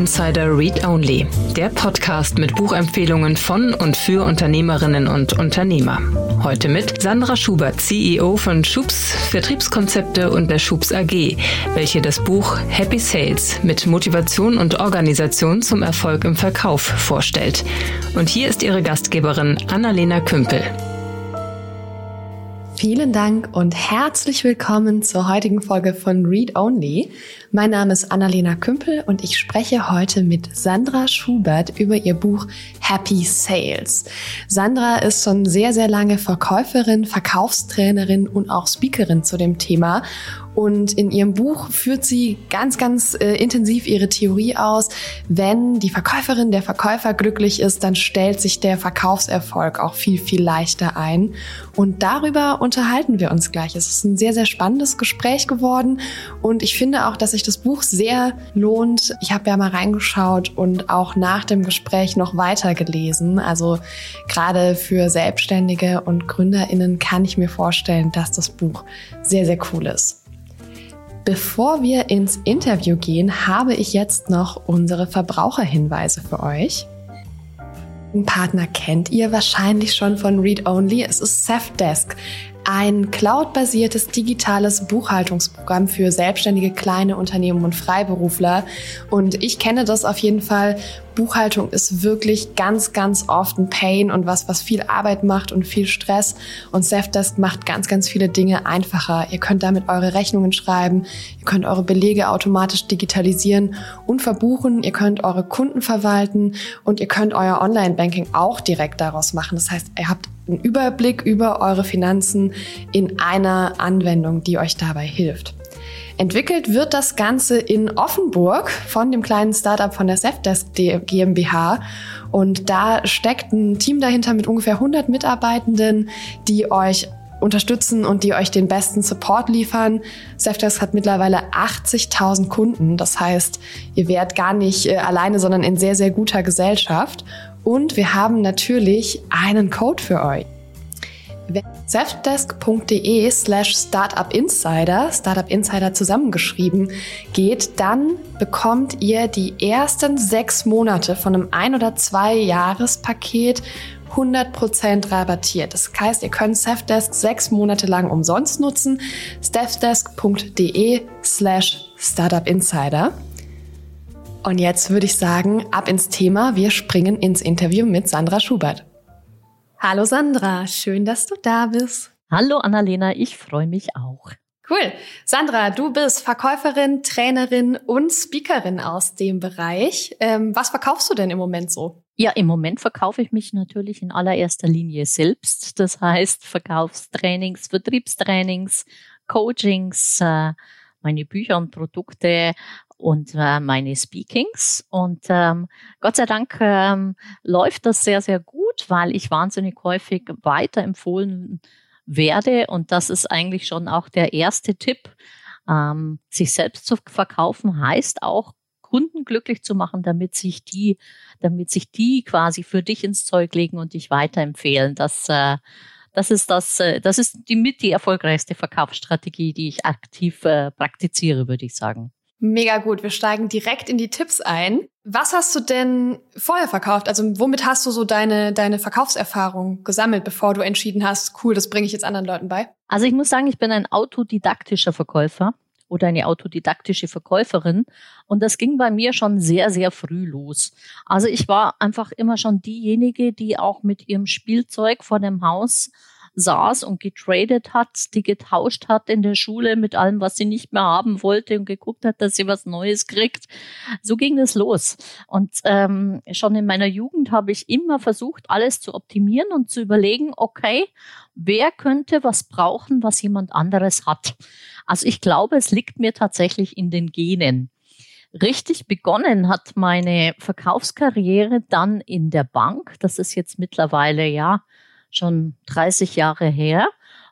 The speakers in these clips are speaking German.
Insider Read Only, der Podcast mit Buchempfehlungen von und für Unternehmerinnen und Unternehmer. Heute mit Sandra Schubert, CEO von Schubs Vertriebskonzepte und der Schubs AG, welche das Buch Happy Sales mit Motivation und Organisation zum Erfolg im Verkauf vorstellt. Und hier ist ihre Gastgeberin Annalena Kümpel. Vielen Dank und herzlich willkommen zur heutigen Folge von Read Only. Mein Name ist Annalena Kümpel und ich spreche heute mit Sandra Schubert über ihr Buch Happy Sales. Sandra ist schon sehr, sehr lange Verkäuferin, Verkaufstrainerin und auch Speakerin zu dem Thema und in ihrem Buch führt sie ganz, ganz äh, intensiv ihre Theorie aus. Wenn die Verkäuferin, der Verkäufer glücklich ist, dann stellt sich der Verkaufserfolg auch viel, viel leichter ein. Und darüber unterhalten wir uns gleich. Es ist ein sehr, sehr spannendes Gespräch geworden. Und ich finde auch, dass sich das Buch sehr lohnt. Ich habe ja mal reingeschaut und auch nach dem Gespräch noch weiter gelesen. Also gerade für Selbstständige und GründerInnen kann ich mir vorstellen, dass das Buch sehr, sehr cool ist. Bevor wir ins Interview gehen, habe ich jetzt noch unsere Verbraucherhinweise für euch. Den Partner kennt ihr wahrscheinlich schon von Read Only. Es ist Safdesk, ein cloudbasiertes digitales Buchhaltungsprogramm für selbstständige kleine Unternehmen und Freiberufler. Und ich kenne das auf jeden Fall. Buchhaltung ist wirklich ganz, ganz oft ein Pain und was, was viel Arbeit macht und viel Stress. Und Safdesk macht ganz, ganz viele Dinge einfacher. Ihr könnt damit eure Rechnungen schreiben, ihr könnt eure Belege automatisch digitalisieren und verbuchen, ihr könnt eure Kunden verwalten und ihr könnt euer Online-Banking auch direkt daraus machen. Das heißt, ihr habt einen Überblick über eure Finanzen in einer Anwendung, die euch dabei hilft. Entwickelt wird das Ganze in Offenburg von dem kleinen Startup von der Safdesk GmbH. Und da steckt ein Team dahinter mit ungefähr 100 Mitarbeitenden, die euch unterstützen und die euch den besten Support liefern. Safdesk hat mittlerweile 80.000 Kunden. Das heißt, ihr wärt gar nicht äh, alleine, sondern in sehr, sehr guter Gesellschaft. Und wir haben natürlich einen Code für euch. Selfdesk.de slash startupinsider, Startup Insider zusammengeschrieben, geht, dann bekommt ihr die ersten sechs Monate von einem ein- oder zwei Jahrespaket 100% rabattiert. Das heißt, ihr könnt Safdesk sechs Monate lang umsonst nutzen. safdesk.de slash startupinsider. Und jetzt würde ich sagen, ab ins Thema. Wir springen ins Interview mit Sandra Schubert. Hallo Sandra, schön, dass du da bist. Hallo Annalena, ich freue mich auch. Cool. Sandra, du bist Verkäuferin, Trainerin und Speakerin aus dem Bereich. Ähm, was verkaufst du denn im Moment so? Ja, im Moment verkaufe ich mich natürlich in allererster Linie selbst. Das heißt Verkaufstrainings, Vertriebstrainings, Coachings, äh, meine Bücher und Produkte und äh, meine Speakings. Und ähm, Gott sei Dank ähm, läuft das sehr, sehr gut, weil ich wahnsinnig häufig weiterempfohlen werde. Und das ist eigentlich schon auch der erste Tipp. Ähm, sich selbst zu verkaufen heißt auch, Kunden glücklich zu machen, damit sich die, damit sich die quasi für dich ins Zeug legen und dich weiterempfehlen. Das, äh, das ist das, äh, das ist die mit die erfolgreichste Verkaufsstrategie, die ich aktiv äh, praktiziere, würde ich sagen. Mega gut. Wir steigen direkt in die Tipps ein. Was hast du denn vorher verkauft? Also womit hast du so deine, deine Verkaufserfahrung gesammelt, bevor du entschieden hast, cool, das bringe ich jetzt anderen Leuten bei? Also ich muss sagen, ich bin ein autodidaktischer Verkäufer oder eine autodidaktische Verkäuferin. Und das ging bei mir schon sehr, sehr früh los. Also ich war einfach immer schon diejenige, die auch mit ihrem Spielzeug vor dem Haus saß und getradet hat, die getauscht hat in der Schule mit allem, was sie nicht mehr haben wollte und geguckt hat, dass sie was Neues kriegt. So ging es los. Und ähm, schon in meiner Jugend habe ich immer versucht, alles zu optimieren und zu überlegen, okay, wer könnte was brauchen, was jemand anderes hat. Also ich glaube, es liegt mir tatsächlich in den Genen. Richtig begonnen hat meine Verkaufskarriere dann in der Bank. Das ist jetzt mittlerweile ja schon 30 Jahre her.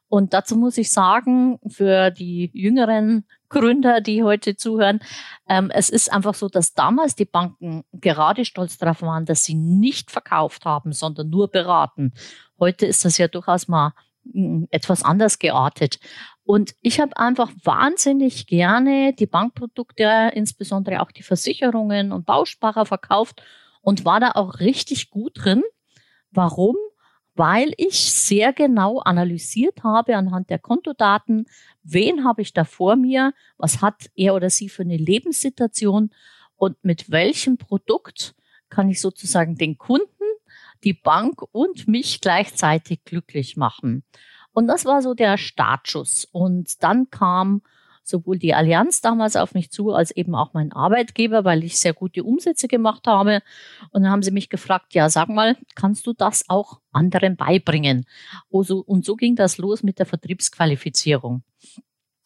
Und dazu muss ich sagen, für die jüngeren Gründer, die heute zuhören, ähm, es ist einfach so, dass damals die Banken gerade stolz darauf waren, dass sie nicht verkauft haben, sondern nur beraten. Heute ist das ja durchaus mal etwas anders geartet. Und ich habe einfach wahnsinnig gerne die Bankprodukte, insbesondere auch die Versicherungen und Bausparer verkauft und war da auch richtig gut drin. Warum? Weil ich sehr genau analysiert habe anhand der Kontodaten, wen habe ich da vor mir, was hat er oder sie für eine Lebenssituation und mit welchem Produkt kann ich sozusagen den Kunden, die Bank und mich gleichzeitig glücklich machen. Und das war so der Startschuss. Und dann kam sowohl die Allianz damals auf mich zu, als eben auch mein Arbeitgeber, weil ich sehr gute Umsätze gemacht habe. Und dann haben sie mich gefragt, ja, sag mal, kannst du das auch anderen beibringen? Also, und so ging das los mit der Vertriebsqualifizierung.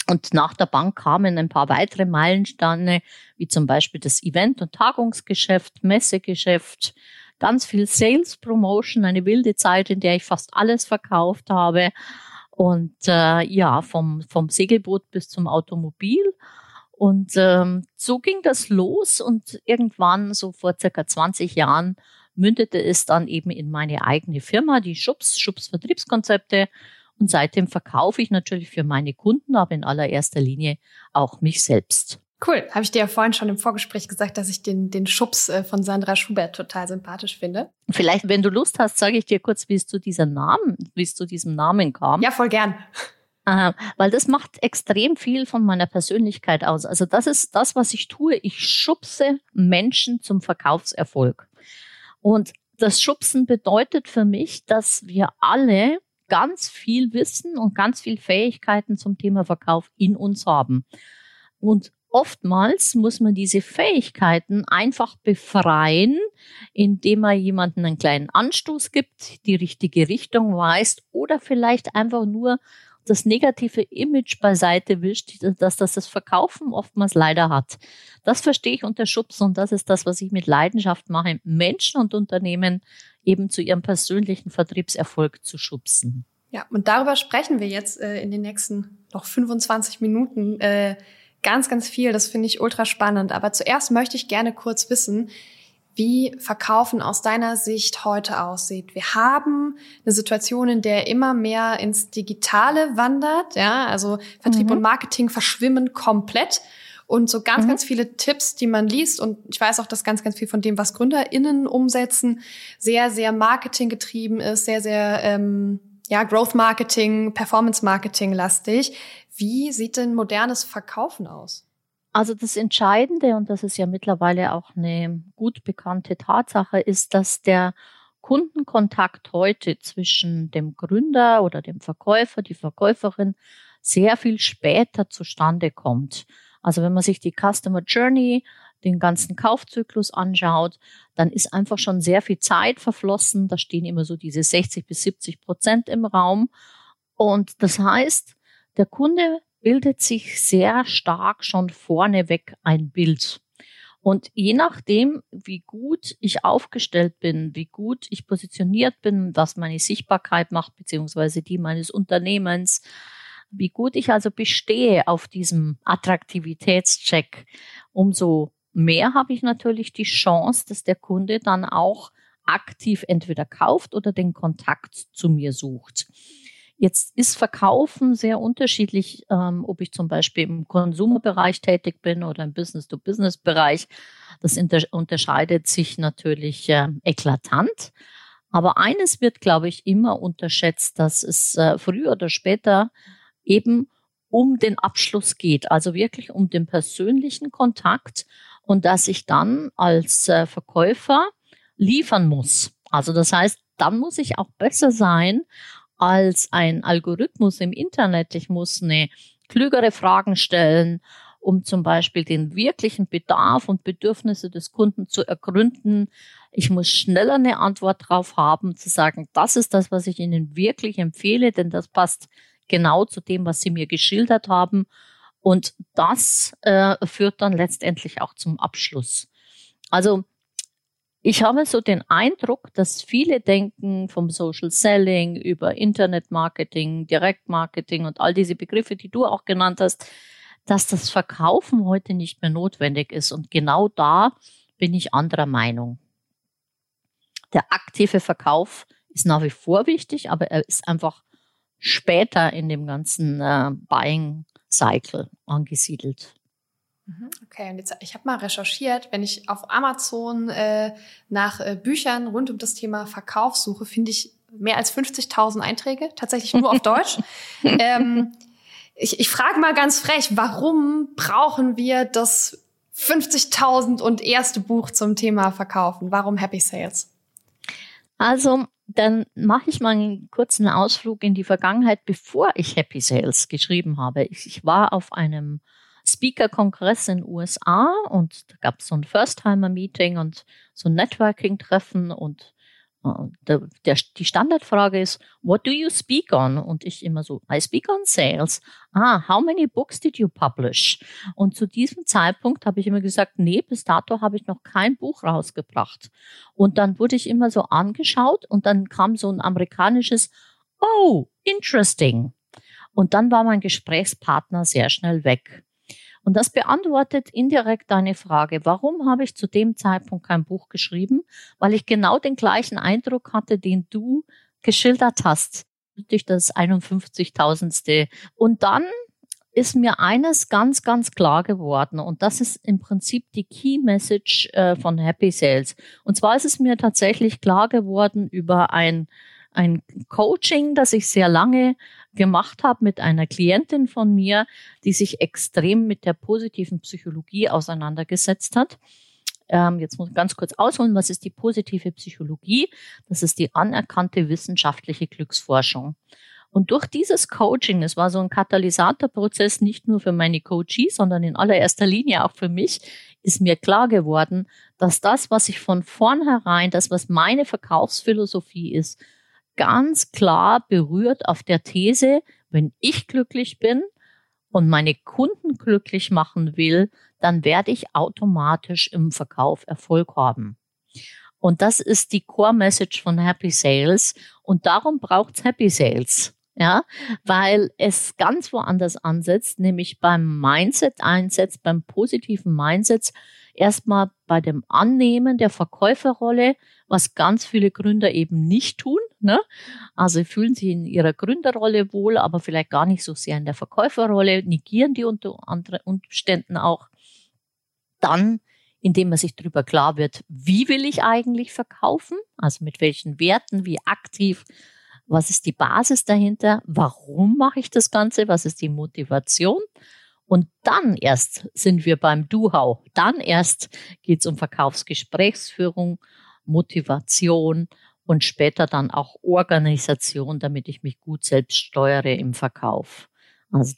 Und nach der Bank kamen ein paar weitere Meilensteine, wie zum Beispiel das Event- und Tagungsgeschäft, Messegeschäft, ganz viel Sales Promotion, eine wilde Zeit, in der ich fast alles verkauft habe. Und äh, ja, vom, vom Segelboot bis zum Automobil. Und ähm, so ging das los und irgendwann, so vor circa 20 Jahren, mündete es dann eben in meine eigene Firma, die Schubs, Schubs Vertriebskonzepte. Und seitdem verkaufe ich natürlich für meine Kunden, aber in allererster Linie auch mich selbst. Cool. Habe ich dir ja vorhin schon im Vorgespräch gesagt, dass ich den, den Schubs äh, von Sandra Schubert total sympathisch finde. Vielleicht, wenn du Lust hast, sage ich dir kurz, wie es zu diesem Namen, wie es zu diesem Namen kam. Ja, voll gern. Äh, weil das macht extrem viel von meiner Persönlichkeit aus. Also das ist das, was ich tue. Ich schubse Menschen zum Verkaufserfolg. Und das Schubsen bedeutet für mich, dass wir alle ganz viel Wissen und ganz viel Fähigkeiten zum Thema Verkauf in uns haben. Und oftmals muss man diese Fähigkeiten einfach befreien, indem man jemanden einen kleinen Anstoß gibt, die richtige Richtung weist oder vielleicht einfach nur das negative Image beiseite wischt, dass das das Verkaufen oftmals leider hat. Das verstehe ich unter Schubsen und das ist das, was ich mit Leidenschaft mache, Menschen und Unternehmen eben zu ihrem persönlichen Vertriebserfolg zu schubsen. Ja, und darüber sprechen wir jetzt äh, in den nächsten noch 25 Minuten. Äh, ganz, ganz viel. Das finde ich ultra spannend. Aber zuerst möchte ich gerne kurz wissen, wie Verkaufen aus deiner Sicht heute aussieht. Wir haben eine Situation, in der immer mehr ins Digitale wandert. Ja, also Vertrieb mhm. und Marketing verschwimmen komplett. Und so ganz, mhm. ganz viele Tipps, die man liest. Und ich weiß auch, dass ganz, ganz viel von dem, was GründerInnen umsetzen, sehr, sehr Marketing getrieben ist, sehr, sehr, ähm, ja, Growth Marketing, Performance Marketing lastig. Wie sieht denn modernes Verkaufen aus? Also das Entscheidende, und das ist ja mittlerweile auch eine gut bekannte Tatsache, ist, dass der Kundenkontakt heute zwischen dem Gründer oder dem Verkäufer, die Verkäuferin sehr viel später zustande kommt. Also wenn man sich die Customer Journey, den ganzen Kaufzyklus anschaut, dann ist einfach schon sehr viel Zeit verflossen. Da stehen immer so diese 60 bis 70 Prozent im Raum. Und das heißt, der Kunde bildet sich sehr stark schon vorneweg ein Bild. Und je nachdem, wie gut ich aufgestellt bin, wie gut ich positioniert bin, was meine Sichtbarkeit macht, beziehungsweise die meines Unternehmens, wie gut ich also bestehe auf diesem Attraktivitätscheck, umso mehr habe ich natürlich die Chance, dass der Kunde dann auch aktiv entweder kauft oder den Kontakt zu mir sucht. Jetzt ist Verkaufen sehr unterschiedlich, ähm, ob ich zum Beispiel im Konsumerbereich tätig bin oder im Business-to-Business-Bereich. Das unterscheidet sich natürlich äh, eklatant. Aber eines wird, glaube ich, immer unterschätzt, dass es äh, früher oder später eben um den Abschluss geht, also wirklich um den persönlichen Kontakt und dass ich dann als äh, Verkäufer liefern muss. Also das heißt, dann muss ich auch besser sein als ein Algorithmus im Internet. Ich muss eine klügere Fragen stellen, um zum Beispiel den wirklichen Bedarf und Bedürfnisse des Kunden zu ergründen. Ich muss schneller eine Antwort drauf haben, zu sagen, das ist das, was ich Ihnen wirklich empfehle, denn das passt genau zu dem, was Sie mir geschildert haben. Und das äh, führt dann letztendlich auch zum Abschluss. Also ich habe so den Eindruck, dass viele denken vom Social Selling über Internet Marketing, Direktmarketing und all diese Begriffe, die du auch genannt hast, dass das Verkaufen heute nicht mehr notwendig ist. Und genau da bin ich anderer Meinung. Der aktive Verkauf ist nach wie vor wichtig, aber er ist einfach später in dem ganzen äh, Buying Cycle angesiedelt. Mhm, okay, und jetzt, ich habe mal recherchiert, wenn ich auf Amazon äh, nach äh, Büchern rund um das Thema Verkauf suche, finde ich mehr als 50.000 Einträge, tatsächlich nur auf Deutsch. Ähm, ich, ich frage mal ganz frech, warum brauchen wir das 50.000 und erste Buch zum Thema Verkaufen? Warum Happy Sales? Also, dann mache ich mal einen kurzen Ausflug in die Vergangenheit, bevor ich Happy Sales geschrieben habe. Ich, ich war auf einem Speaker-Kongress in den USA und da gab es so ein First-Timer-Meeting und so ein Networking-Treffen und der, der, die Standardfrage ist, what do you speak on? Und ich immer so, I speak on sales. Ah, how many books did you publish? Und zu diesem Zeitpunkt habe ich immer gesagt, nee, bis dato habe ich noch kein Buch rausgebracht. Und dann wurde ich immer so angeschaut und dann kam so ein amerikanisches, oh, interesting. Und dann war mein Gesprächspartner sehr schnell weg. Und das beantwortet indirekt deine Frage, warum habe ich zu dem Zeitpunkt kein Buch geschrieben? Weil ich genau den gleichen Eindruck hatte, den du geschildert hast durch das 51.000. Und dann ist mir eines ganz, ganz klar geworden und das ist im Prinzip die Key Message äh, von Happy Sales. Und zwar ist es mir tatsächlich klar geworden über ein, ein Coaching, das ich sehr lange gemacht habe mit einer Klientin von mir, die sich extrem mit der positiven Psychologie auseinandergesetzt hat. Ähm, jetzt muss ich ganz kurz ausholen, was ist die positive Psychologie? Das ist die anerkannte wissenschaftliche Glücksforschung. Und durch dieses Coaching, es war so ein Katalysatorprozess nicht nur für meine Coaches, sondern in allererster Linie auch für mich, ist mir klar geworden, dass das, was ich von vornherein, das, was meine Verkaufsphilosophie ist, ganz klar berührt auf der These, wenn ich glücklich bin und meine Kunden glücklich machen will, dann werde ich automatisch im Verkauf Erfolg haben. Und das ist die Core Message von Happy Sales. Und darum braucht's Happy Sales. Ja, weil es ganz woanders ansetzt, nämlich beim Mindset einsetzt, beim positiven Mindset, erstmal bei dem Annehmen der Verkäuferrolle, was ganz viele Gründer eben nicht tun. Ne? Also sie fühlen sich in ihrer Gründerrolle wohl, aber vielleicht gar nicht so sehr in der Verkäuferrolle, negieren die unter anderen Umständen auch. Dann, indem man sich darüber klar wird, wie will ich eigentlich verkaufen, also mit welchen Werten, wie aktiv, was ist die Basis dahinter, warum mache ich das Ganze, was ist die Motivation. Und dann erst sind wir beim Do-How. Dann erst geht es um Verkaufsgesprächsführung, Motivation und später dann auch Organisation, damit ich mich gut selbst steuere im Verkauf. Also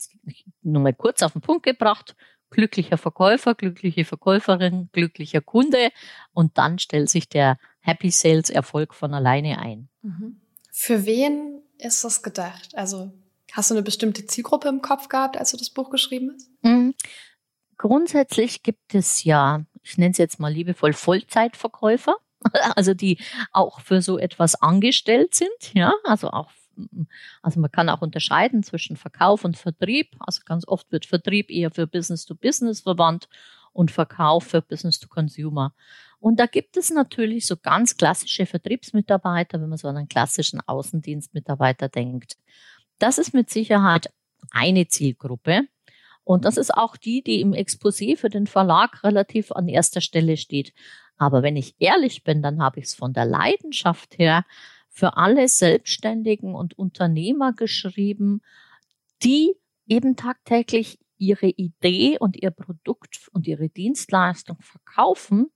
nur mal kurz auf den Punkt gebracht. Glücklicher Verkäufer, glückliche Verkäuferin, glücklicher Kunde und dann stellt sich der Happy Sales Erfolg von alleine ein. Mhm. Für wen ist das gedacht? Also hast du eine bestimmte Zielgruppe im Kopf gehabt, als du das Buch geschrieben hast? Mhm. Grundsätzlich gibt es ja, ich nenne es jetzt mal liebevoll Vollzeitverkäufer. also die auch für so etwas angestellt sind, ja, also auch also man kann auch unterscheiden zwischen Verkauf und Vertrieb. Also ganz oft wird Vertrieb eher für Business to Business verwandt und Verkauf für Business to Consumer. Und da gibt es natürlich so ganz klassische Vertriebsmitarbeiter, wenn man so an einen klassischen Außendienstmitarbeiter denkt. Das ist mit Sicherheit eine Zielgruppe. Und das ist auch die, die im Exposé für den Verlag relativ an erster Stelle steht. Aber wenn ich ehrlich bin, dann habe ich es von der Leidenschaft her für alle Selbstständigen und Unternehmer geschrieben, die eben tagtäglich ihre Idee und ihr Produkt und ihre Dienstleistung verkaufen,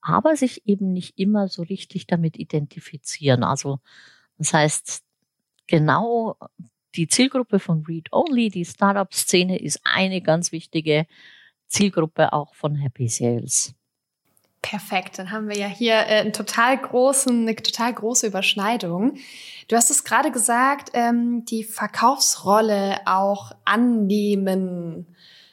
aber sich eben nicht immer so richtig damit identifizieren. Also das heißt, genau die Zielgruppe von Read Only, die Startup-Szene, ist eine ganz wichtige Zielgruppe auch von Happy Sales. Perfekt, dann haben wir ja hier äh, einen total großen, eine total große Überschneidung. Du hast es gerade gesagt, ähm, die Verkaufsrolle auch annehmen.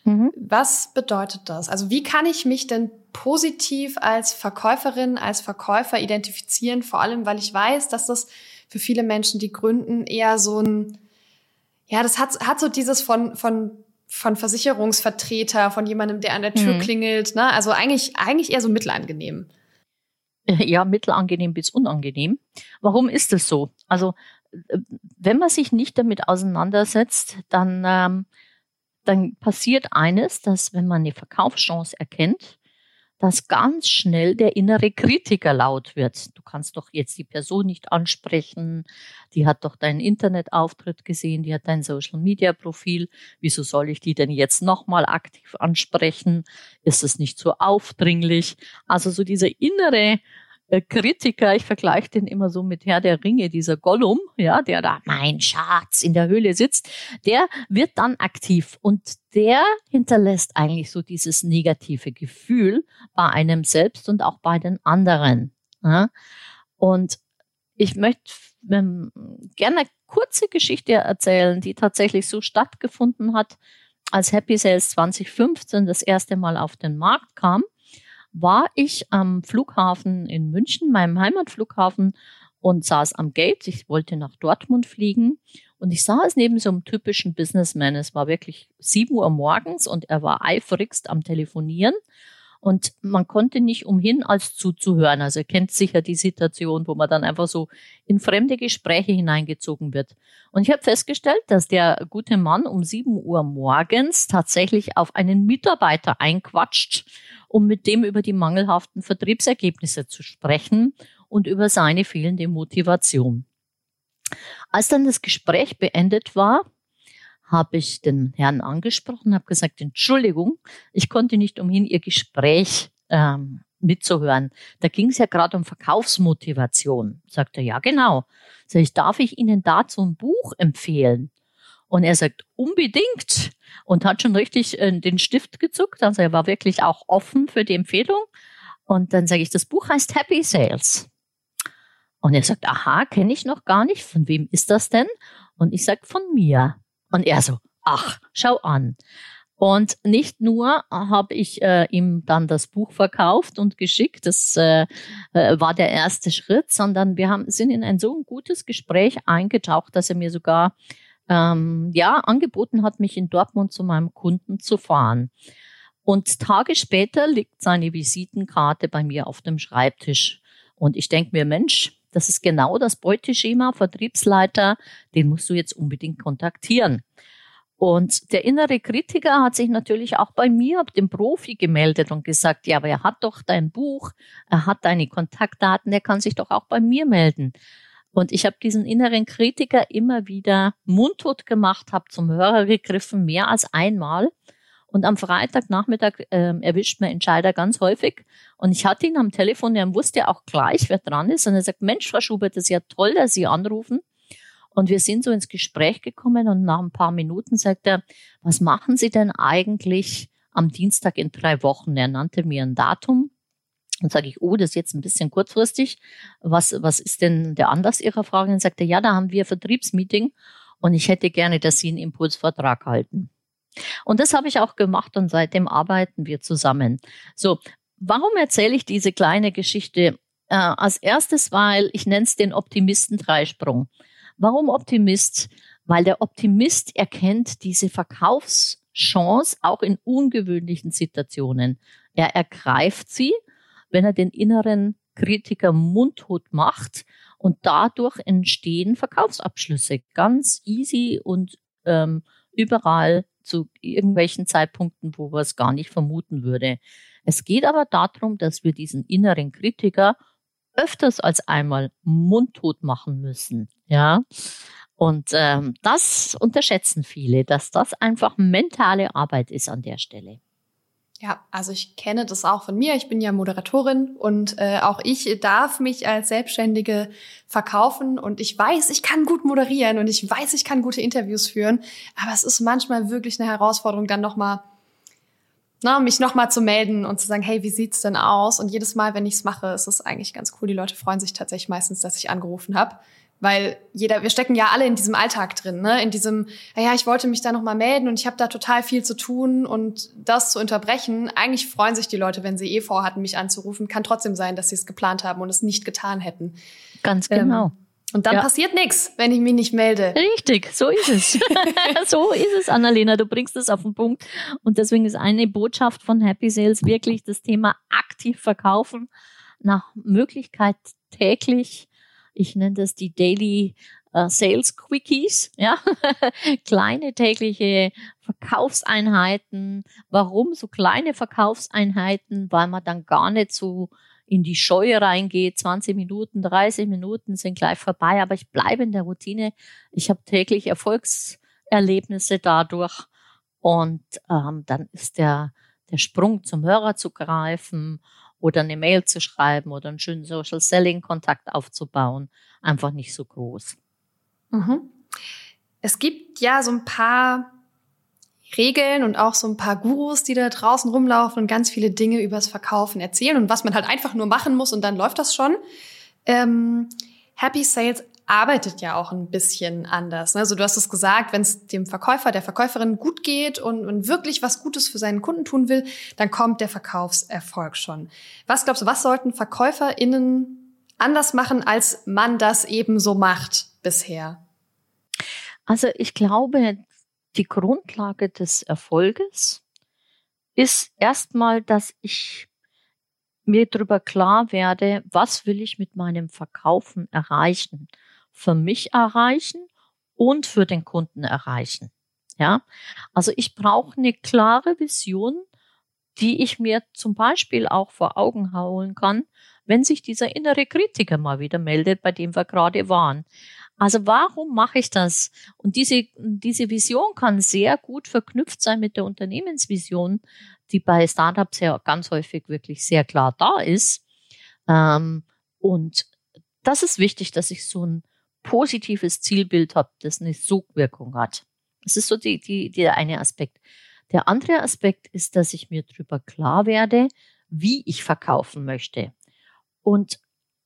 Mhm. Was bedeutet das? Also wie kann ich mich denn positiv als Verkäuferin, als Verkäufer identifizieren? Vor allem, weil ich weiß, dass das für viele Menschen, die gründen, eher so ein, ja, das hat, hat so dieses von, von von Versicherungsvertreter, von jemandem, der an der Tür mhm. klingelt. Ne? Also eigentlich, eigentlich eher so mittelangenehm. Ja, mittelangenehm bis unangenehm. Warum ist es so? Also wenn man sich nicht damit auseinandersetzt, dann, ähm, dann passiert eines, dass wenn man eine Verkaufschance erkennt, dass ganz schnell der innere Kritiker laut wird. Du kannst doch jetzt die Person nicht ansprechen, die hat doch deinen Internetauftritt gesehen, die hat dein Social-Media-Profil, wieso soll ich die denn jetzt nochmal aktiv ansprechen? Ist es nicht so aufdringlich? Also so dieser innere Kritiker, ich vergleiche den immer so mit Herr der Ringe, dieser Gollum, ja, der da, mein Schatz, in der Höhle sitzt, der wird dann aktiv und der hinterlässt eigentlich so dieses negative Gefühl bei einem selbst und auch bei den anderen. Ja. Und ich möchte ähm, gerne eine kurze Geschichte erzählen, die tatsächlich so stattgefunden hat, als Happy Sales 2015 das erste Mal auf den Markt kam war ich am Flughafen in München, meinem Heimatflughafen, und saß am Gate. Ich wollte nach Dortmund fliegen und ich saß neben so einem typischen Businessman. Es war wirklich sieben Uhr morgens und er war eifrigst am Telefonieren. Und man konnte nicht umhin, als zuzuhören. Also ihr kennt sicher die Situation, wo man dann einfach so in fremde Gespräche hineingezogen wird. Und ich habe festgestellt, dass der gute Mann um sieben Uhr morgens tatsächlich auf einen Mitarbeiter einquatscht um mit dem über die mangelhaften Vertriebsergebnisse zu sprechen und über seine fehlende Motivation. Als dann das Gespräch beendet war, habe ich den Herrn angesprochen, habe gesagt, Entschuldigung, ich konnte nicht umhin, Ihr Gespräch ähm, mitzuhören. Da ging es ja gerade um Verkaufsmotivation. Sagt er, ja genau. Sag ich, darf ich Ihnen dazu ein Buch empfehlen? Und er sagt, unbedingt. Und hat schon richtig äh, den Stift gezuckt. Also er war wirklich auch offen für die Empfehlung. Und dann sage ich, das Buch heißt Happy Sales. Und er sagt, aha, kenne ich noch gar nicht. Von wem ist das denn? Und ich sage, von mir. Und er so, ach, schau an. Und nicht nur habe ich äh, ihm dann das Buch verkauft und geschickt, das äh, äh, war der erste Schritt, sondern wir haben, sind in ein so ein gutes Gespräch eingetaucht, dass er mir sogar ähm, ja, angeboten hat, mich in Dortmund zu meinem Kunden zu fahren. Und Tage später liegt seine Visitenkarte bei mir auf dem Schreibtisch. Und ich denke mir, Mensch, das ist genau das Beuteschema, Vertriebsleiter, den musst du jetzt unbedingt kontaktieren. Und der innere Kritiker hat sich natürlich auch bei mir, dem Profi, gemeldet und gesagt, ja, aber er hat doch dein Buch, er hat deine Kontaktdaten, er kann sich doch auch bei mir melden. Und ich habe diesen inneren Kritiker immer wieder mundtot gemacht, habe zum Hörer gegriffen, mehr als einmal. Und am Freitagnachmittag äh, erwischt mir Entscheider ganz häufig. Und ich hatte ihn am Telefon, er wusste auch gleich, wer dran ist. Und er sagt, Mensch, Frau Schubert, das ist ja toll, dass Sie anrufen. Und wir sind so ins Gespräch gekommen und nach ein paar Minuten sagt er, was machen Sie denn eigentlich am Dienstag in drei Wochen? Er nannte mir ein Datum und sage ich, oh, das ist jetzt ein bisschen kurzfristig. Was, was ist denn der Anlass Ihrer Frage? Und dann sagt er, ja, da haben wir Vertriebsmeeting und ich hätte gerne, dass Sie einen Impulsvertrag halten. Und das habe ich auch gemacht und seitdem arbeiten wir zusammen. So, warum erzähle ich diese kleine Geschichte? Äh, als erstes, weil ich nenne es den Optimisten-Dreisprung. Warum Optimist? Weil der Optimist erkennt diese Verkaufschance auch in ungewöhnlichen Situationen. Er ergreift sie wenn er den inneren Kritiker mundtot macht und dadurch entstehen Verkaufsabschlüsse ganz easy und ähm, überall zu irgendwelchen Zeitpunkten, wo man es gar nicht vermuten würde. Es geht aber darum, dass wir diesen inneren Kritiker öfters als einmal mundtot machen müssen. Ja. Und ähm, das unterschätzen viele, dass das einfach mentale Arbeit ist an der Stelle. Ja, also ich kenne das auch von mir. Ich bin ja Moderatorin und äh, auch ich darf mich als Selbstständige verkaufen und ich weiß, ich kann gut moderieren und ich weiß, ich kann gute Interviews führen. Aber es ist manchmal wirklich eine Herausforderung, dann nochmal na, mich nochmal zu melden und zu sagen, hey, wie sieht's denn aus? Und jedes Mal, wenn ich's mache, ist es eigentlich ganz cool. Die Leute freuen sich tatsächlich meistens, dass ich angerufen habe weil jeder, wir stecken ja alle in diesem Alltag drin, ne? In diesem, naja, ich wollte mich da noch mal melden und ich habe da total viel zu tun und das zu unterbrechen. Eigentlich freuen sich die Leute, wenn sie eh vorhatten, mich anzurufen. Kann trotzdem sein, dass sie es geplant haben und es nicht getan hätten. Ganz genau. Ähm, und dann ja. passiert nichts, wenn ich mich nicht melde. Richtig, so ist es. so ist es, Annalena. Du bringst es auf den Punkt. Und deswegen ist eine Botschaft von Happy Sales wirklich das Thema aktiv verkaufen. Nach Möglichkeit täglich ich nenne das die Daily äh, Sales Quickies, ja, kleine tägliche Verkaufseinheiten. Warum so kleine Verkaufseinheiten? Weil man dann gar nicht so in die Scheue reingeht. 20 Minuten, 30 Minuten sind gleich vorbei, aber ich bleibe in der Routine. Ich habe täglich Erfolgserlebnisse dadurch und ähm, dann ist der, der Sprung zum Hörer zu greifen oder eine Mail zu schreiben oder einen schönen Social Selling Kontakt aufzubauen, einfach nicht so groß. Mhm. Es gibt ja so ein paar Regeln und auch so ein paar Gurus, die da draußen rumlaufen und ganz viele Dinge übers Verkaufen erzählen und was man halt einfach nur machen muss und dann läuft das schon. Ähm, Happy Sales arbeitet ja auch ein bisschen anders. Ne? Also du hast es gesagt, wenn es dem Verkäufer, der Verkäuferin gut geht und, und wirklich was Gutes für seinen Kunden tun will, dann kommt der Verkaufserfolg schon. Was glaubst du, was sollten VerkäuferInnen anders machen, als man das eben so macht bisher? Also ich glaube, die Grundlage des Erfolges ist erstmal, dass ich mir darüber klar werde, was will ich mit meinem Verkaufen erreichen, für mich erreichen und für den Kunden erreichen. Ja, also ich brauche eine klare Vision, die ich mir zum Beispiel auch vor Augen hauen kann, wenn sich dieser innere Kritiker mal wieder meldet, bei dem wir gerade waren. Also warum mache ich das? Und diese, diese Vision kann sehr gut verknüpft sein mit der Unternehmensvision, die bei Startups ja ganz häufig wirklich sehr klar da ist. Ähm, und das ist wichtig, dass ich so ein positives Zielbild habe, das eine Sogwirkung hat. Das ist so die, die, der eine Aspekt. Der andere Aspekt ist, dass ich mir darüber klar werde, wie ich verkaufen möchte. Und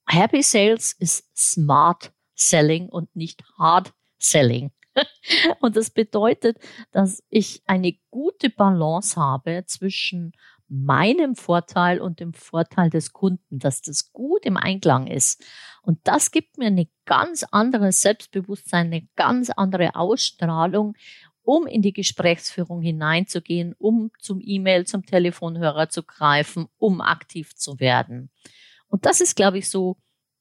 Happy Sales ist smart Selling und nicht Hard Selling. und das bedeutet, dass ich eine gute Balance habe zwischen meinem Vorteil und dem Vorteil des Kunden, dass das gut im Einklang ist. Und das gibt mir eine ganz andere Selbstbewusstsein, eine ganz andere Ausstrahlung, um in die Gesprächsführung hineinzugehen, um zum E-Mail, zum Telefonhörer zu greifen, um aktiv zu werden. Und das ist, glaube ich, so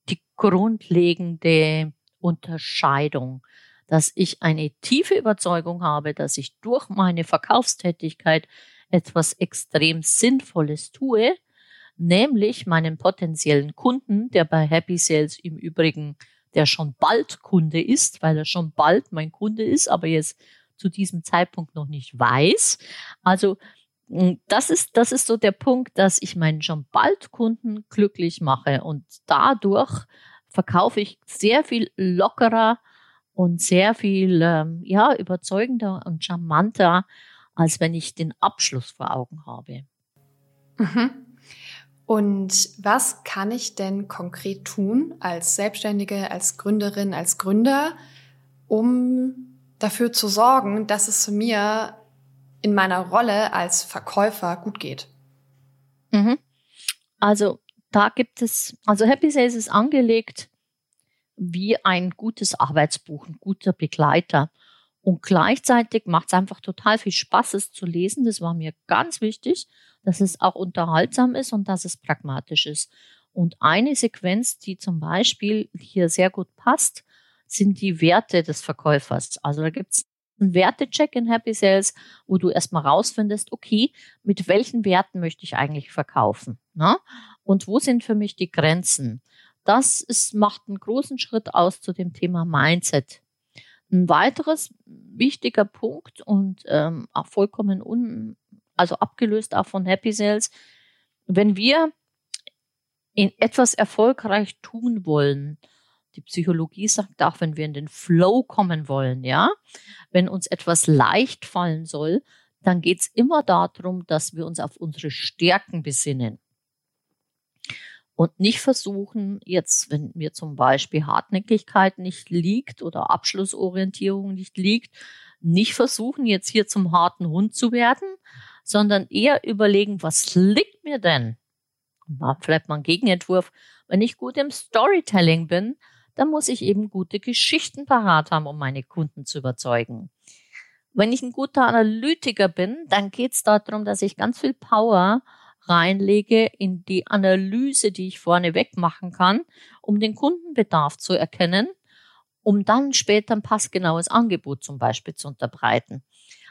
die grundlegende Unterscheidung, dass ich eine tiefe Überzeugung habe, dass ich durch meine Verkaufstätigkeit etwas extrem Sinnvolles tue, nämlich meinen potenziellen Kunden, der bei Happy Sales im Übrigen, der schon bald Kunde ist, weil er schon bald mein Kunde ist, aber jetzt zu diesem Zeitpunkt noch nicht weiß. Also hm, das ist, das ist so der Punkt, dass ich meinen schon bald Kunden glücklich mache und dadurch verkaufe ich sehr viel lockerer und sehr viel ähm, ja überzeugender und charmanter, als wenn ich den Abschluss vor Augen habe. Mhm. Und was kann ich denn konkret tun als Selbstständige, als Gründerin, als Gründer, um dafür zu sorgen, dass es mir in meiner Rolle als Verkäufer gut geht? Mhm. Also da gibt es, also Happy Sales ist angelegt wie ein gutes Arbeitsbuch, ein guter Begleiter. Und gleichzeitig macht es einfach total viel Spaß, es zu lesen. Das war mir ganz wichtig, dass es auch unterhaltsam ist und dass es pragmatisch ist. Und eine Sequenz, die zum Beispiel hier sehr gut passt, sind die Werte des Verkäufers. Also da gibt es einen Wertecheck in Happy Sales, wo du erstmal rausfindest, okay, mit welchen Werten möchte ich eigentlich verkaufen? Ne? Und wo sind für mich die Grenzen? Das ist, macht einen großen Schritt aus zu dem Thema Mindset. Ein weiteres wichtiger Punkt und ähm, auch vollkommen un, also abgelöst auch von Happy Sales, wenn wir in etwas erfolgreich tun wollen, die Psychologie sagt auch, wenn wir in den Flow kommen wollen, ja, wenn uns etwas leicht fallen soll, dann geht es immer darum, dass wir uns auf unsere Stärken besinnen. Und nicht versuchen, jetzt, wenn mir zum Beispiel Hartnäckigkeit nicht liegt oder Abschlussorientierung nicht liegt, nicht versuchen, jetzt hier zum harten Hund zu werden, sondern eher überlegen, was liegt mir denn? Vielleicht mal ein Gegenentwurf. Wenn ich gut im Storytelling bin, dann muss ich eben gute Geschichten parat haben, um meine Kunden zu überzeugen. Wenn ich ein guter Analytiker bin, dann geht es darum, dass ich ganz viel Power reinlege in die Analyse, die ich vorneweg machen kann, um den Kundenbedarf zu erkennen um dann später ein passgenaues Angebot zum Beispiel zu unterbreiten.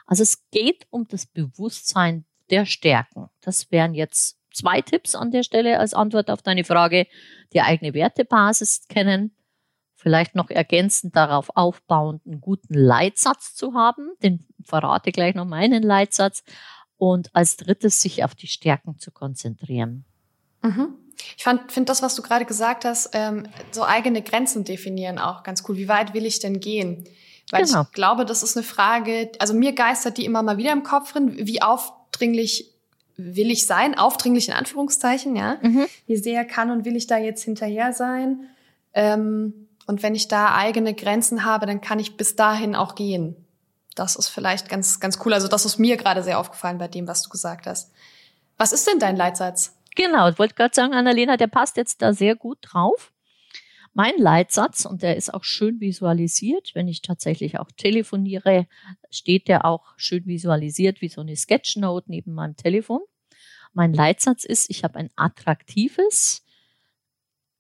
Also es geht um das Bewusstsein der Stärken. Das wären jetzt zwei Tipps an der Stelle als Antwort auf deine Frage. Die eigene Wertebasis kennen, vielleicht noch ergänzend darauf aufbauend einen guten Leitsatz zu haben. Den verrate gleich noch meinen Leitsatz. Und als drittes sich auf die Stärken zu konzentrieren. Mhm. Ich finde das, was du gerade gesagt hast, ähm, so eigene Grenzen definieren auch ganz cool. Wie weit will ich denn gehen? Weil genau. ich glaube, das ist eine Frage, also mir geistert die immer mal wieder im Kopf drin, wie aufdringlich will ich sein, aufdringlich in Anführungszeichen, ja. Mhm. Wie sehr kann und will ich da jetzt hinterher sein? Ähm, und wenn ich da eigene Grenzen habe, dann kann ich bis dahin auch gehen. Das ist vielleicht ganz, ganz cool. Also das ist mir gerade sehr aufgefallen bei dem, was du gesagt hast. Was ist denn dein Leitsatz? Genau, ich wollte gerade sagen, Annalena, der passt jetzt da sehr gut drauf. Mein Leitsatz, und der ist auch schön visualisiert, wenn ich tatsächlich auch telefoniere, steht der auch schön visualisiert wie so eine Sketchnote neben meinem Telefon. Mein Leitsatz ist, ich habe ein attraktives,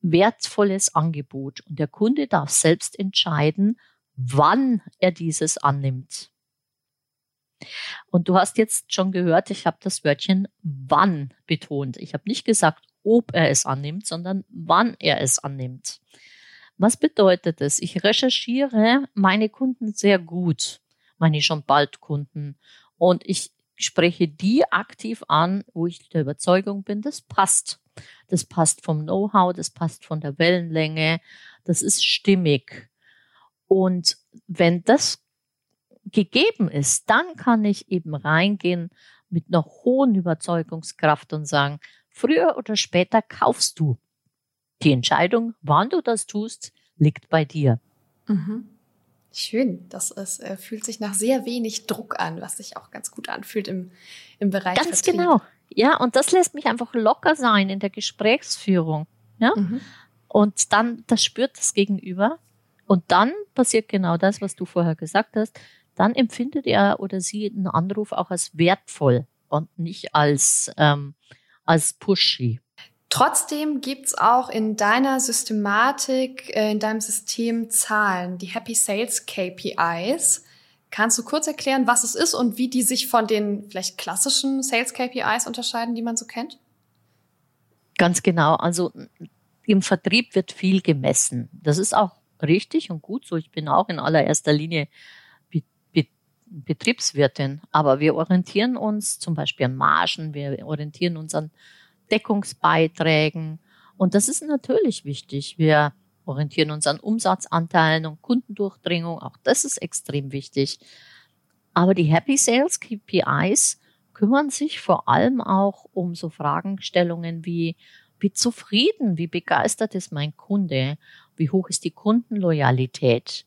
wertvolles Angebot und der Kunde darf selbst entscheiden, wann er dieses annimmt. Und du hast jetzt schon gehört, ich habe das Wörtchen wann betont. Ich habe nicht gesagt, ob er es annimmt, sondern wann er es annimmt. Was bedeutet es? Ich recherchiere meine Kunden sehr gut, meine schon bald Kunden. Und ich spreche die aktiv an, wo ich der Überzeugung bin, das passt. Das passt vom Know-how, das passt von der Wellenlänge, das ist stimmig. Und wenn das gegeben ist, dann kann ich eben reingehen mit einer hohen Überzeugungskraft und sagen, früher oder später kaufst du. Die Entscheidung, wann du das tust, liegt bei dir. Mhm. Schön. Das ist, äh, fühlt sich nach sehr wenig Druck an, was sich auch ganz gut anfühlt im, im Bereich Ganz Vertrieb. genau. Ja, und das lässt mich einfach locker sein in der Gesprächsführung. Ja? Mhm. Und dann, das spürt das Gegenüber. Und dann passiert genau das, was du vorher gesagt hast dann empfindet er oder sie einen Anruf auch als wertvoll und nicht als, ähm, als pushy. Trotzdem gibt's auch in deiner Systematik, äh, in deinem System Zahlen, die Happy Sales KPIs. Kannst du kurz erklären, was es ist und wie die sich von den vielleicht klassischen Sales KPIs unterscheiden, die man so kennt? Ganz genau. Also im Vertrieb wird viel gemessen. Das ist auch richtig und gut so. Ich bin auch in allererster Linie Betriebswirtin, aber wir orientieren uns zum Beispiel an Margen, wir orientieren uns an Deckungsbeiträgen und das ist natürlich wichtig. Wir orientieren uns an Umsatzanteilen und Kundendurchdringung, auch das ist extrem wichtig. Aber die Happy Sales KPIs kümmern sich vor allem auch um so Fragestellungen wie, wie zufrieden, wie begeistert ist mein Kunde, wie hoch ist die Kundenloyalität,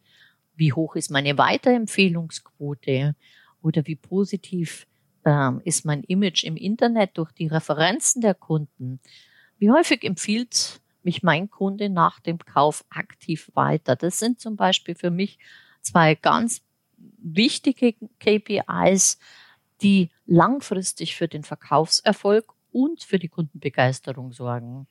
wie hoch ist meine Weiterempfehlungsquote oder wie positiv ähm, ist mein Image im Internet durch die Referenzen der Kunden. Wie häufig empfiehlt mich mein Kunde nach dem Kauf aktiv weiter? Das sind zum Beispiel für mich zwei ganz wichtige KPIs, die langfristig für den Verkaufserfolg und für die Kundenbegeisterung sorgen.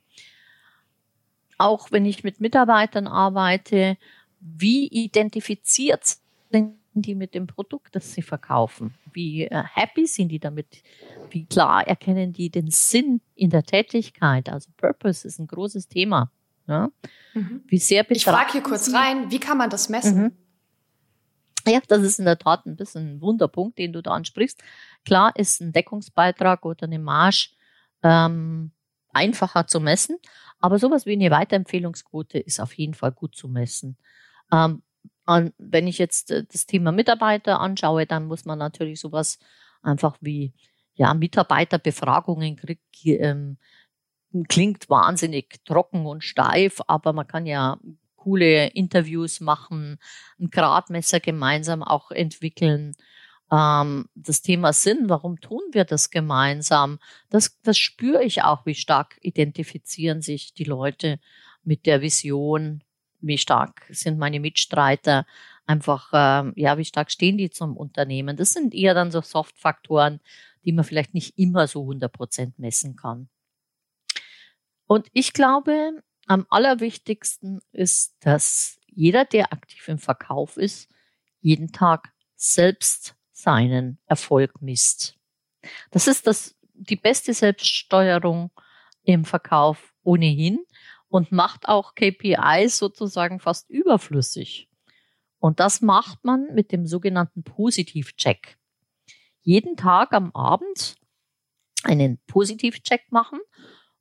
Auch wenn ich mit Mitarbeitern arbeite, wie identifiziert sind die mit dem Produkt, das sie verkaufen? Wie äh, happy sind die damit? Wie klar erkennen die den Sinn in der Tätigkeit? Also Purpose ist ein großes Thema. Ja? Mhm. Wie sehr ich frage hier kurz rein, wie kann man das messen? Mhm. Ja, das ist in der Tat ein bisschen ein Wunderpunkt, den du da ansprichst. Klar ist ein Deckungsbeitrag oder eine Marge ähm, einfacher zu messen, aber sowas wie eine Weiterempfehlungsquote ist auf jeden Fall gut zu messen. Ähm, wenn ich jetzt äh, das Thema Mitarbeiter anschaue, dann muss man natürlich sowas einfach wie ja, Mitarbeiterbefragungen krieg, ähm, klingt wahnsinnig trocken und steif, aber man kann ja coole Interviews machen, ein Gradmesser gemeinsam auch entwickeln. Ähm, das Thema Sinn, warum tun wir das gemeinsam? Das, das spüre ich auch, wie stark identifizieren sich die Leute mit der Vision wie stark sind meine Mitstreiter, einfach, äh, ja, wie stark stehen die zum Unternehmen. Das sind eher dann so Soft-Faktoren, die man vielleicht nicht immer so 100 Prozent messen kann. Und ich glaube, am allerwichtigsten ist, dass jeder, der aktiv im Verkauf ist, jeden Tag selbst seinen Erfolg misst. Das ist das, die beste Selbststeuerung im Verkauf ohnehin und macht auch KPIs sozusagen fast überflüssig. Und das macht man mit dem sogenannten Positivcheck. Jeden Tag am Abend einen Positivcheck machen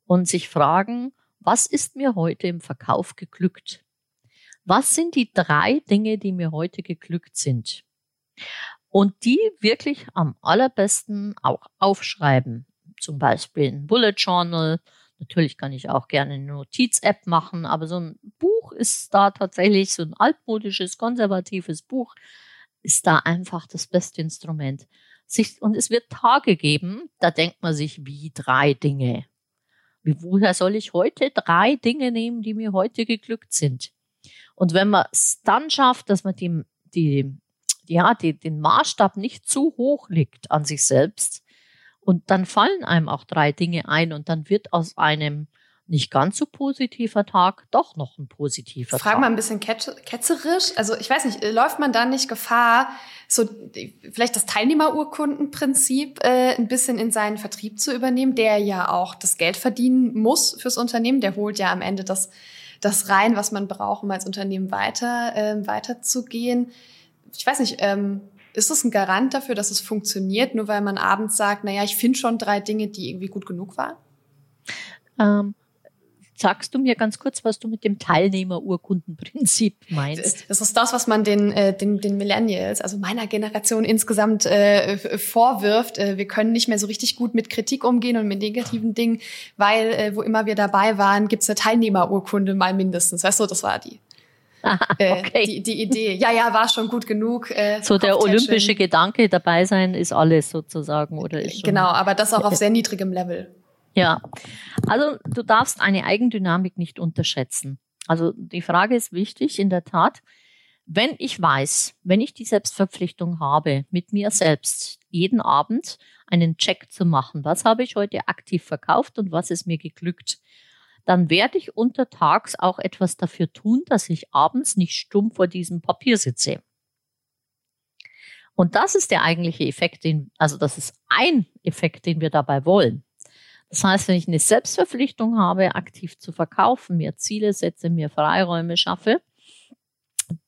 und sich fragen, was ist mir heute im Verkauf geglückt? Was sind die drei Dinge, die mir heute geglückt sind? Und die wirklich am allerbesten auch aufschreiben. Zum Beispiel ein Bullet Journal. Natürlich kann ich auch gerne eine Notiz-App machen, aber so ein Buch ist da tatsächlich so ein altmodisches, konservatives Buch ist da einfach das beste Instrument. Und es wird Tage geben, da denkt man sich, wie drei Dinge. Wie, woher soll ich heute drei Dinge nehmen, die mir heute geglückt sind? Und wenn man es dann schafft, dass man die, die, ja, die, den Maßstab nicht zu hoch legt an sich selbst, und dann fallen einem auch drei Dinge ein und dann wird aus einem nicht ganz so positiver Tag doch noch ein positiver Frag Tag. Frag mal ein bisschen ketzerisch. Also ich weiß nicht, läuft man da nicht Gefahr, so vielleicht das Teilnehmerurkundenprinzip äh, ein bisschen in seinen Vertrieb zu übernehmen, der ja auch das Geld verdienen muss fürs Unternehmen. Der holt ja am Ende das, das rein, was man braucht, um als Unternehmen weiter äh, weiterzugehen. Ich weiß nicht, ähm, ist es ein Garant dafür, dass es funktioniert, nur weil man abends sagt, naja, ich finde schon drei Dinge, die irgendwie gut genug waren? Ähm, Sagst du mir ganz kurz, was du mit dem Teilnehmerurkundenprinzip meinst? Das ist das, was man den, äh, den, den Millennials, also meiner Generation insgesamt äh, vorwirft. Äh, wir können nicht mehr so richtig gut mit Kritik umgehen und mit negativen Dingen, weil äh, wo immer wir dabei waren, gibt's eine Teilnehmerurkunde mal mindestens. Weißt du, das war die. Äh, okay. die, die Idee. Ja, ja, war schon gut genug. Äh, so der olympische Gedanke dabei sein ist alles sozusagen oder ist schon Genau, aber das auch auf sehr niedrigem Level. Ja, also du darfst eine Eigendynamik nicht unterschätzen. Also die Frage ist wichtig, in der Tat. Wenn ich weiß, wenn ich die Selbstverpflichtung habe, mit mir selbst jeden Abend einen Check zu machen, was habe ich heute aktiv verkauft und was ist mir geglückt, dann werde ich untertags auch etwas dafür tun, dass ich abends nicht stumm vor diesem Papier sitze. Und das ist der eigentliche Effekt, den, also das ist ein Effekt, den wir dabei wollen. Das heißt, wenn ich eine Selbstverpflichtung habe, aktiv zu verkaufen, mir Ziele setze, mir Freiräume schaffe,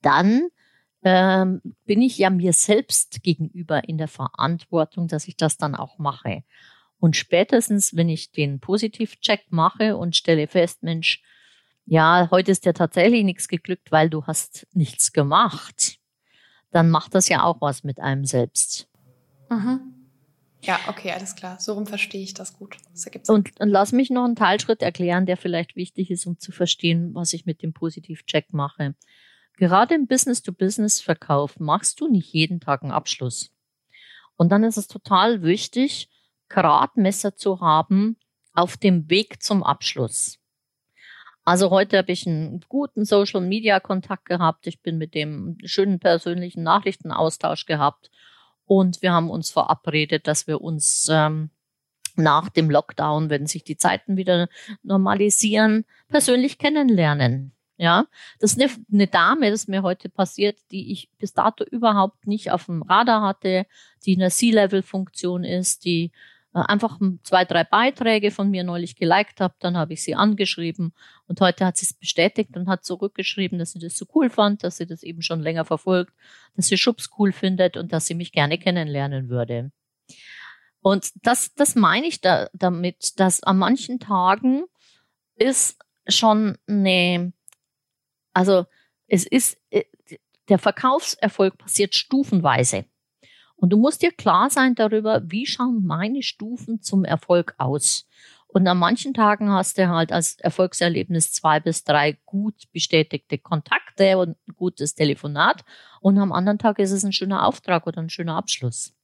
dann ähm, bin ich ja mir selbst gegenüber in der Verantwortung, dass ich das dann auch mache. Und spätestens, wenn ich den Positivcheck mache und stelle fest, Mensch, ja, heute ist dir tatsächlich nichts geglückt, weil du hast nichts gemacht, dann macht das ja auch was mit einem selbst. Mhm. Ja, okay, alles klar. So rum verstehe ich das gut. Das und, und lass mich noch einen Teilschritt erklären, der vielleicht wichtig ist, um zu verstehen, was ich mit dem Positivcheck mache. Gerade im Business-to-Business-Verkauf machst du nicht jeden Tag einen Abschluss. Und dann ist es total wichtig, Gradmesser zu haben auf dem Weg zum Abschluss. Also heute habe ich einen guten Social Media Kontakt gehabt. Ich bin mit dem schönen persönlichen Nachrichtenaustausch gehabt und wir haben uns verabredet, dass wir uns ähm, nach dem Lockdown, wenn sich die Zeiten wieder normalisieren, persönlich kennenlernen. Ja, das ist eine, eine Dame, das mir heute passiert, die ich bis dato überhaupt nicht auf dem Radar hatte, die in einer C-Level-Funktion ist, die einfach zwei, drei Beiträge von mir neulich geliked habe, dann habe ich sie angeschrieben und heute hat sie es bestätigt und hat zurückgeschrieben, dass sie das so cool fand, dass sie das eben schon länger verfolgt, dass sie Schubs cool findet und dass sie mich gerne kennenlernen würde. Und das, das meine ich da, damit, dass an manchen Tagen ist schon eine, also es ist, äh, der Verkaufserfolg passiert stufenweise. Und du musst dir klar sein darüber, wie schauen meine Stufen zum Erfolg aus. Und an manchen Tagen hast du halt als Erfolgserlebnis zwei bis drei gut bestätigte Kontakte und ein gutes Telefonat. Und am anderen Tag ist es ein schöner Auftrag oder ein schöner Abschluss.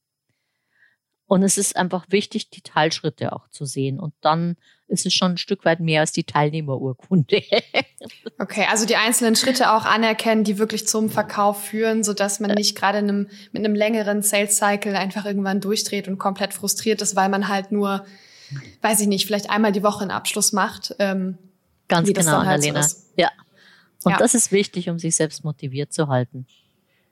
Und es ist einfach wichtig, die Teilschritte auch zu sehen. Und dann ist es schon ein Stück weit mehr als die Teilnehmerurkunde. okay, also die einzelnen Schritte auch anerkennen, die wirklich zum Verkauf führen, so dass man nicht gerade einem, mit einem längeren Sales Cycle einfach irgendwann durchdreht und komplett frustriert ist, weil man halt nur, weiß ich nicht, vielleicht einmal die Woche einen Abschluss macht. Ähm, Ganz genau, halt Annalena. So ja. Und ja. das ist wichtig, um sich selbst motiviert zu halten.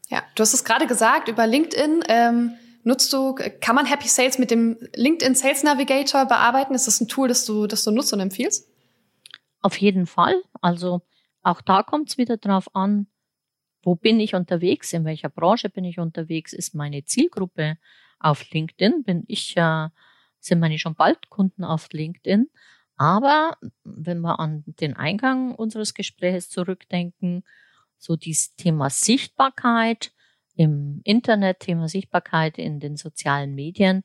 Ja, du hast es gerade gesagt über LinkedIn. Ähm, nutzt du, kann man Happy Sales mit dem LinkedIn Sales Navigator bearbeiten? Ist das ein Tool, das du, das du nutzt und empfiehlst? Auf jeden Fall. Also auch da kommt es wieder drauf an, wo bin ich unterwegs, in welcher Branche bin ich unterwegs, ist meine Zielgruppe auf LinkedIn, bin ich ja, äh, sind meine schon bald Kunden auf LinkedIn. Aber wenn wir an den Eingang unseres Gesprächs zurückdenken, so dieses Thema Sichtbarkeit im Internet, Thema Sichtbarkeit in den sozialen Medien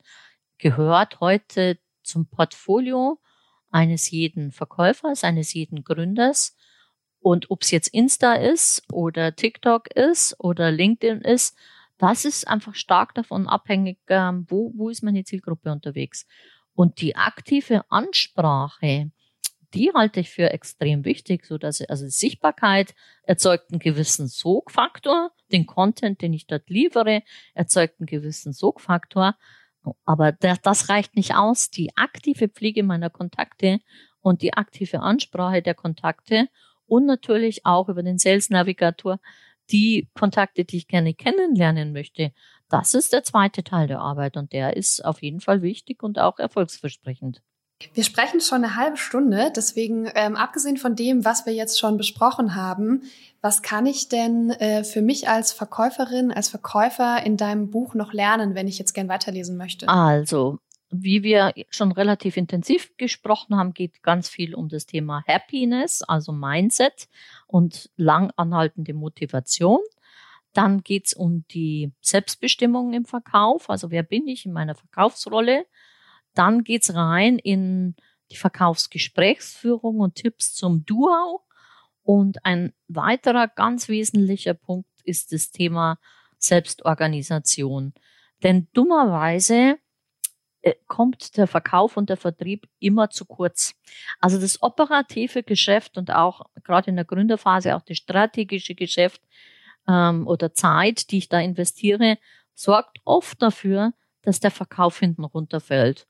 gehört heute zum Portfolio eines jeden Verkäufers, eines jeden Gründers. Und ob es jetzt Insta ist oder TikTok ist oder LinkedIn ist, das ist einfach stark davon abhängig, ähm, wo, wo ist meine Zielgruppe unterwegs. Und die aktive Ansprache, die halte ich für extrem wichtig, so dass also Sichtbarkeit erzeugt einen gewissen Sogfaktor, den Content, den ich dort liefere, erzeugt einen gewissen Sogfaktor. Aber das reicht nicht aus. Die aktive Pflege meiner Kontakte und die aktive Ansprache der Kontakte und natürlich auch über den Sales Navigator die Kontakte, die ich gerne kennenlernen möchte. Das ist der zweite Teil der Arbeit und der ist auf jeden Fall wichtig und auch erfolgsversprechend. Wir sprechen schon eine halbe Stunde, deswegen ähm, abgesehen von dem, was wir jetzt schon besprochen haben, was kann ich denn äh, für mich als Verkäuferin, als Verkäufer in deinem Buch noch lernen, wenn ich jetzt gern weiterlesen möchte? Also, wie wir schon relativ intensiv gesprochen haben, geht ganz viel um das Thema Happiness, also Mindset und lang anhaltende Motivation. Dann geht es um die Selbstbestimmung im Verkauf, also wer bin ich in meiner Verkaufsrolle dann geht's rein in die Verkaufsgesprächsführung und Tipps zum Duo. Und ein weiterer ganz wesentlicher Punkt ist das Thema Selbstorganisation. Denn dummerweise äh, kommt der Verkauf und der Vertrieb immer zu kurz. Also das operative Geschäft und auch gerade in der Gründerphase auch das strategische Geschäft ähm, oder Zeit, die ich da investiere, sorgt oft dafür, dass der Verkauf hinten runterfällt.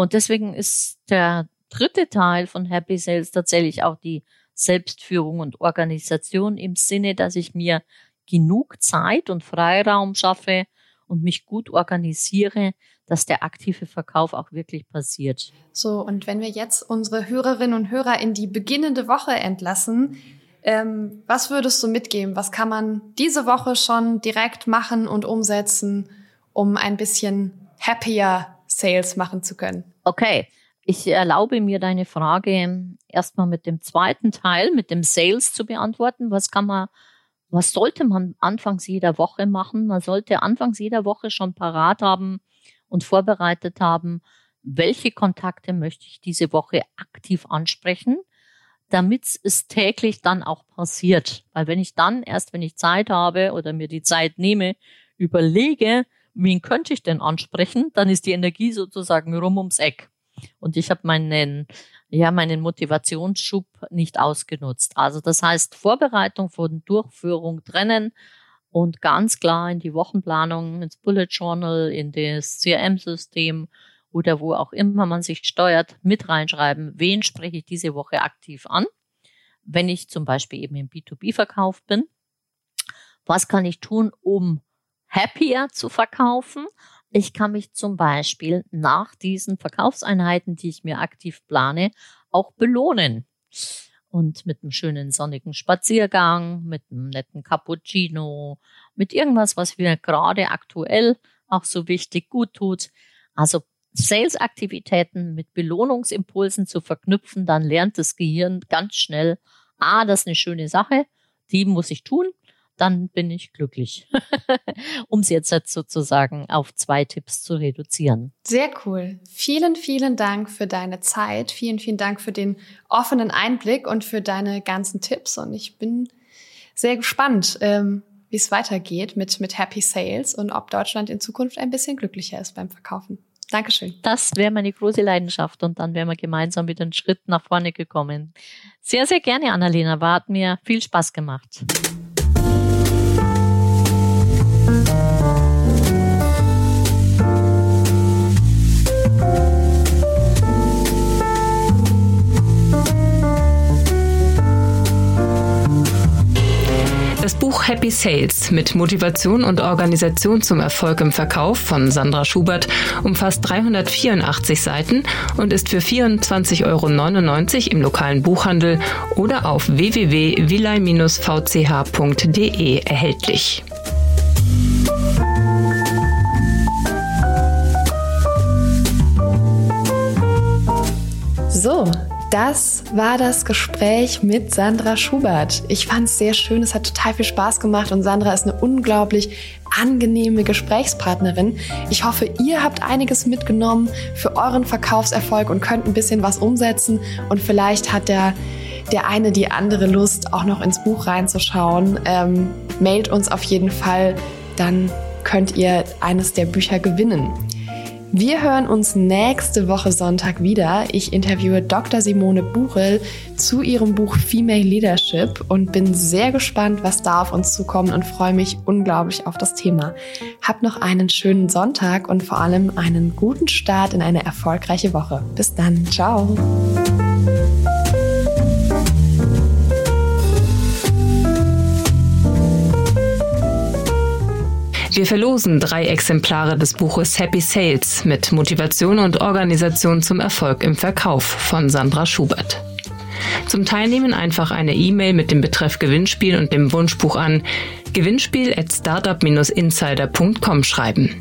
Und deswegen ist der dritte Teil von Happy Sales tatsächlich auch die Selbstführung und Organisation im Sinne, dass ich mir genug Zeit und Freiraum schaffe und mich gut organisiere, dass der aktive Verkauf auch wirklich passiert. So, und wenn wir jetzt unsere Hörerinnen und Hörer in die beginnende Woche entlassen, ähm, was würdest du mitgeben? Was kann man diese Woche schon direkt machen und umsetzen, um ein bisschen happier Sales machen zu können. Okay. Ich erlaube mir deine Frage erstmal mit dem zweiten Teil, mit dem Sales zu beantworten. Was kann man, was sollte man anfangs jeder Woche machen? Man sollte anfangs jeder Woche schon parat haben und vorbereitet haben, welche Kontakte möchte ich diese Woche aktiv ansprechen, damit es täglich dann auch passiert. Weil wenn ich dann erst, wenn ich Zeit habe oder mir die Zeit nehme, überlege, wen könnte ich denn ansprechen, dann ist die Energie sozusagen rum ums Eck. Und ich habe meinen, ja, meinen Motivationsschub nicht ausgenutzt. Also das heißt, Vorbereitung von Durchführung trennen und ganz klar in die Wochenplanung, ins Bullet Journal, in das CRM-System oder wo auch immer man sich steuert, mit reinschreiben, wen spreche ich diese Woche aktiv an, wenn ich zum Beispiel eben im B2B-Verkauf bin. Was kann ich tun, um happier zu verkaufen. Ich kann mich zum Beispiel nach diesen Verkaufseinheiten, die ich mir aktiv plane, auch belohnen. Und mit einem schönen sonnigen Spaziergang, mit einem netten Cappuccino, mit irgendwas, was mir gerade aktuell auch so wichtig gut tut. Also Sales-Aktivitäten mit Belohnungsimpulsen zu verknüpfen, dann lernt das Gehirn ganz schnell, ah, das ist eine schöne Sache, die muss ich tun dann bin ich glücklich. um es jetzt sozusagen auf zwei Tipps zu reduzieren. Sehr cool. Vielen, vielen Dank für deine Zeit. Vielen, vielen Dank für den offenen Einblick und für deine ganzen Tipps. Und ich bin sehr gespannt, ähm, wie es weitergeht mit, mit Happy Sales und ob Deutschland in Zukunft ein bisschen glücklicher ist beim Verkaufen. Dankeschön. Das wäre meine große Leidenschaft und dann wären wir gemeinsam wieder einen Schritt nach vorne gekommen. Sehr, sehr gerne, Annalena. War, hat mir viel Spaß gemacht. Happy Sales mit Motivation und Organisation zum Erfolg im Verkauf von Sandra Schubert umfasst 384 Seiten und ist für 24,99 Euro im lokalen Buchhandel oder auf www.villai-vch.de erhältlich. So, das war das Gespräch mit Sandra Schubert. Ich fand es sehr schön, es hat total viel Spaß gemacht und Sandra ist eine unglaublich angenehme Gesprächspartnerin. Ich hoffe, ihr habt einiges mitgenommen für euren Verkaufserfolg und könnt ein bisschen was umsetzen und vielleicht hat der der eine die andere Lust, auch noch ins Buch reinzuschauen. Ähm, mailt uns auf jeden Fall, dann könnt ihr eines der Bücher gewinnen. Wir hören uns nächste Woche Sonntag wieder. Ich interviewe Dr. Simone Buchel zu ihrem Buch Female Leadership und bin sehr gespannt, was da auf uns zukommt und freue mich unglaublich auf das Thema. Habt noch einen schönen Sonntag und vor allem einen guten Start in eine erfolgreiche Woche. Bis dann. Ciao. Wir verlosen drei Exemplare des Buches Happy Sales mit Motivation und Organisation zum Erfolg im Verkauf von Sandra Schubert. Zum Teilnehmen einfach eine E-Mail mit dem Betreff Gewinnspiel und dem Wunschbuch an gewinnspiel at startup-insider.com schreiben.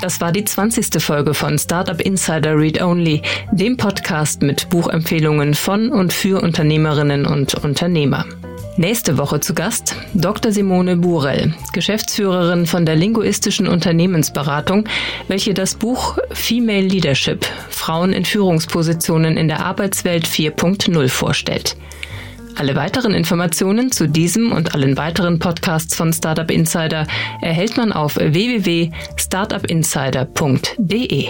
Das war die 20. Folge von Startup Insider Read Only, dem Podcast mit Buchempfehlungen von und für Unternehmerinnen und Unternehmer. Nächste Woche zu Gast Dr. Simone Burell, Geschäftsführerin von der linguistischen Unternehmensberatung, welche das Buch Female Leadership Frauen in Führungspositionen in der Arbeitswelt 4.0 vorstellt. Alle weiteren Informationen zu diesem und allen weiteren Podcasts von Startup Insider erhält man auf www.startupinsider.de.